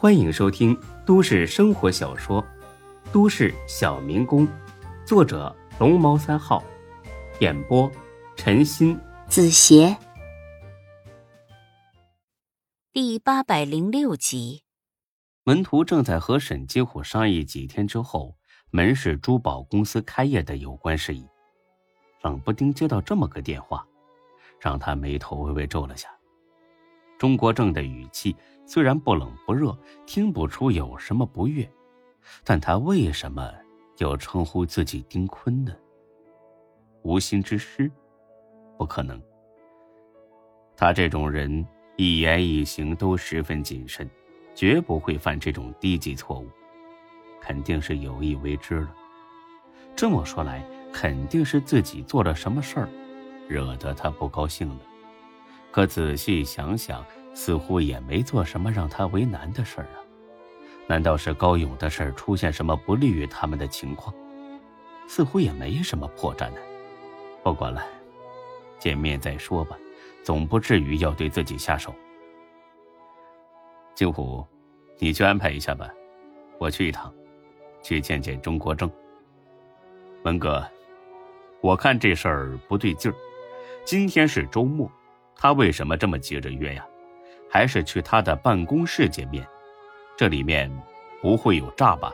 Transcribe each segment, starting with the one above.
欢迎收听都市生活小说《都市小民工》，作者龙猫三号，演播陈鑫、子邪，第八百零六集。门徒正在和沈金虎商议几天之后门市珠宝公司开业的有关事宜，冷不丁接到这么个电话，让他眉头微微皱了下。钟国正的语气虽然不冷不热，听不出有什么不悦，但他为什么要称呼自己丁坤呢？无心之失？不可能。他这种人一言一行都十分谨慎，绝不会犯这种低级错误，肯定是有意为之了。这么说来，肯定是自己做了什么事儿，惹得他不高兴了。可仔细想想，似乎也没做什么让他为难的事儿啊。难道是高勇的事儿出现什么不利于他们的情况？似乎也没什么破绽呢。不管了，见面再说吧，总不至于要对自己下手。金虎，你去安排一下吧，我去一趟，去见见钟国正。文哥，我看这事儿不对劲儿，今天是周末。他为什么这么急着约呀？还是去他的办公室见面？这里面不会有诈吧？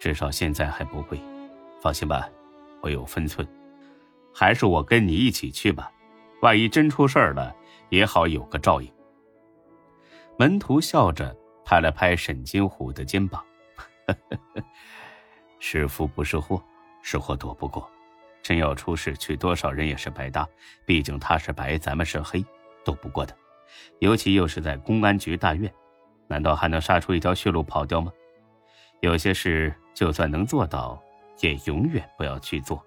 至少现在还不会。放心吧，我有分寸。还是我跟你一起去吧，万一真出事儿了，也好有个照应。门徒笑着拍了拍沈金虎的肩膀：“ 是福不是祸，是祸躲不过。”真要出事，去多少人也是白搭。毕竟他是白，咱们是黑，斗不过的。尤其又是在公安局大院，难道还能杀出一条血路跑掉吗？有些事就算能做到，也永远不要去做。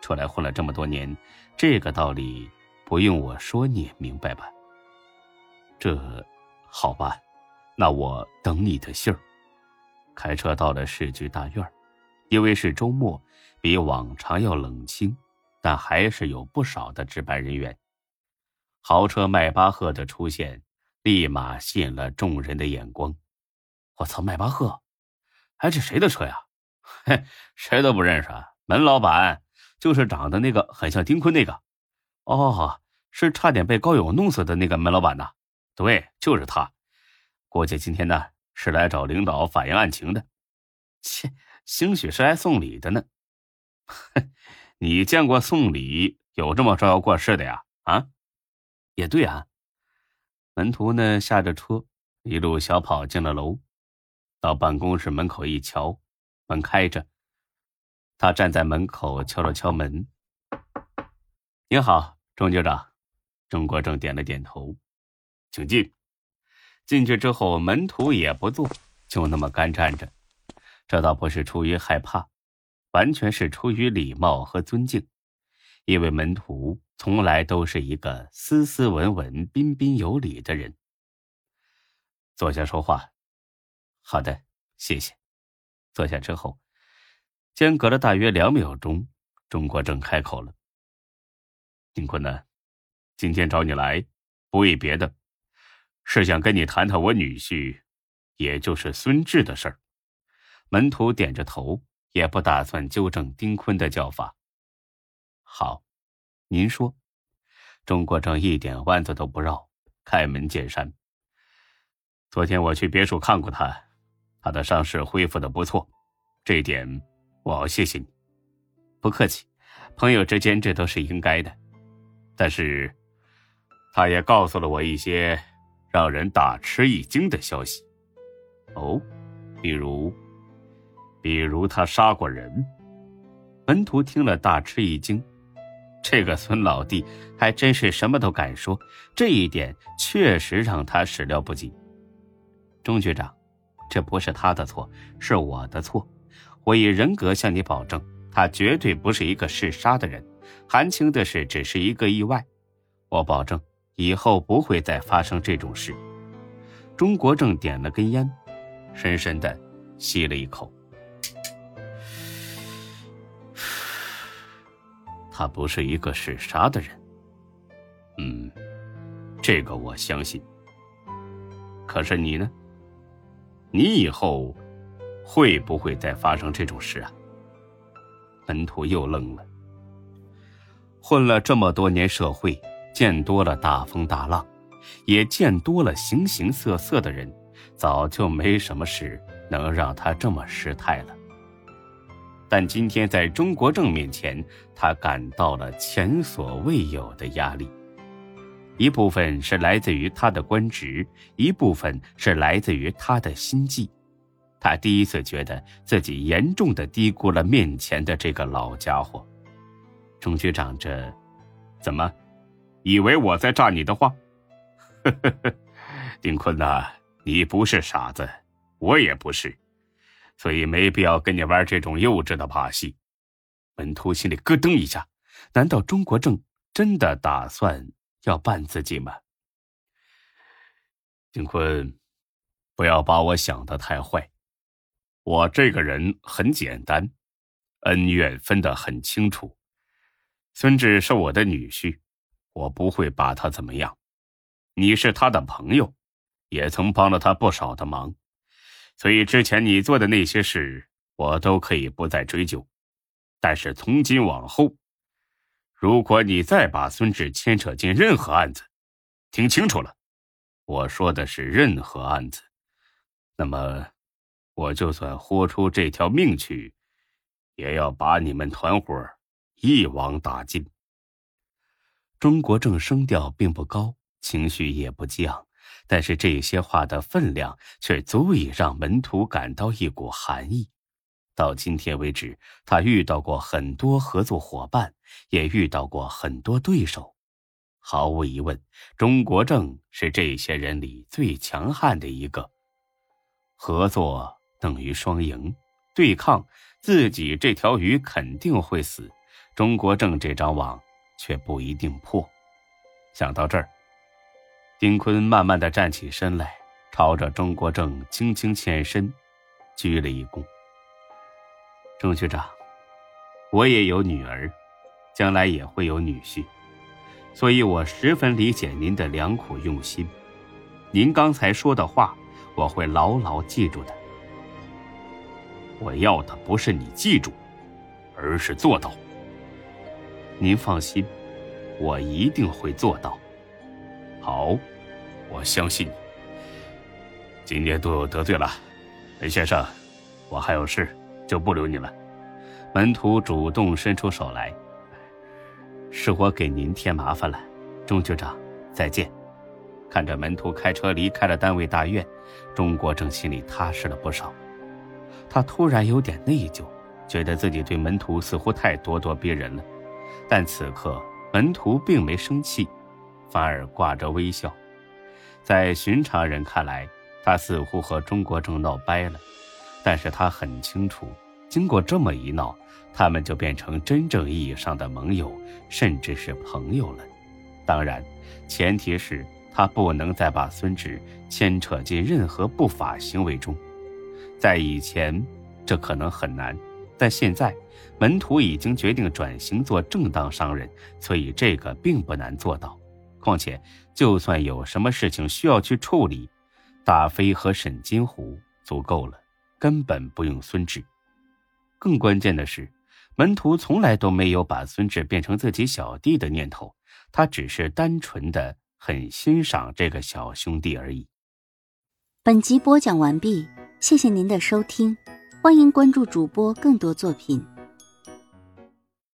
出来混了这么多年，这个道理不用我说你也明白吧？这，好吧，那我等你的信儿。开车到了市局大院，因为是周末。比往常要冷清，但还是有不少的值班人员。豪车迈巴赫的出现，立马吸引了众人的眼光。我操，迈巴赫，哎，这谁的车呀？嘿，谁都不认识。啊门老板就是长得那个很像丁坤那个。哦，是差点被高勇弄死的那个门老板呐。对，就是他。估计今天呢是来找领导反映案情的。切，兴许是来送礼的呢。哼，你见过送礼有这么招摇过市的呀？啊，也对啊。门徒呢下着车，一路小跑进了楼，到办公室门口一瞧，门开着。他站在门口敲了敲门：“您好，钟局长。”钟国正点了点头：“请进。”进去之后，门徒也不坐，就那么干站着。这倒不是出于害怕。完全是出于礼貌和尊敬，因为门徒从来都是一个斯斯文文、彬彬有礼的人。坐下说话。好的，谢谢。坐下之后，间隔了大约两秒钟，钟国正开口了：“丁坤呢？今天找你来，不为别的，是想跟你谈谈我女婿，也就是孙志的事儿。”门徒点着头。也不打算纠正丁坤的叫法。好，您说。钟国正一点弯子都不绕，开门见山。昨天我去别墅看过他，他的伤势恢复的不错，这一点我要谢谢你。不客气，朋友之间这都是应该的。但是，他也告诉了我一些让人大吃一惊的消息。哦，比如。比如他杀过人，门徒听了大吃一惊，这个孙老弟还真是什么都敢说，这一点确实让他始料不及。钟局长，这不是他的错，是我的错，我以人格向你保证，他绝对不是一个嗜杀的人，韩青的事只是一个意外，我保证以后不会再发生这种事。钟国正点了根烟，深深的吸了一口。他不是一个嗜杀的人。嗯，这个我相信。可是你呢？你以后会不会再发生这种事啊？门徒又愣了。混了这么多年社会，见多了大风大浪，也见多了形形色色的人，早就没什么事能让他这么失态了。但今天在中国政面前，他感到了前所未有的压力。一部分是来自于他的官职，一部分是来自于他的心计。他第一次觉得自己严重的低估了面前的这个老家伙。钟局长，这怎么？以为我在诈你的话？呵呵呵丁坤呐，你不是傻子，我也不是，所以没必要跟你玩这种幼稚的把戏。本图心里咯噔一下，难道钟国正真的打算要办自己吗？丁坤，不要把我想的太坏。我这个人很简单，恩怨分得很清楚。孙志是我的女婿，我不会把他怎么样。你是他的朋友，也曾帮了他不少的忙，所以之前你做的那些事，我都可以不再追究。但是从今往后，如果你再把孙志牵扯进任何案子，听清楚了，我说的是任何案子，那么我就算豁出这条命去，也要把你们团伙。一网打尽。钟国正声调并不高，情绪也不犟，但是这些话的分量却足以让门徒感到一股寒意。到今天为止，他遇到过很多合作伙伴，也遇到过很多对手。毫无疑问，中国正是这些人里最强悍的一个。合作等于双赢，对抗自己这条鱼肯定会死。中国正这张网却不一定破。想到这儿，丁坤慢慢的站起身来，朝着钟国正轻轻欠身，鞠了一躬。钟局长，我也有女儿，将来也会有女婿，所以我十分理解您的良苦用心。您刚才说的话，我会牢牢记住的。我要的不是你记住，而是做到。您放心，我一定会做到。好，我相信你。今天多有得罪了，雷先生，我还有事，就不留你了。门徒主动伸出手来，是我给您添麻烦了。钟局长，再见。看着门徒开车离开了单位大院，钟国正心里踏实了不少。他突然有点内疚，觉得自己对门徒似乎太咄咄逼人了。但此刻门徒并没生气，反而挂着微笑。在寻常人看来，他似乎和钟国正闹掰了，但是他很清楚，经过这么一闹，他们就变成真正意义上的盟友，甚至是朋友了。当然，前提是他不能再把孙志牵扯进任何不法行为中。在以前，这可能很难。但现在，门徒已经决定转型做正当商人，所以这个并不难做到。况且，就算有什么事情需要去处理，大飞和沈金虎足够了，根本不用孙志。更关键的是，门徒从来都没有把孙志变成自己小弟的念头，他只是单纯的很欣赏这个小兄弟而已。本集播讲完毕，谢谢您的收听。欢迎关注主播更多作品。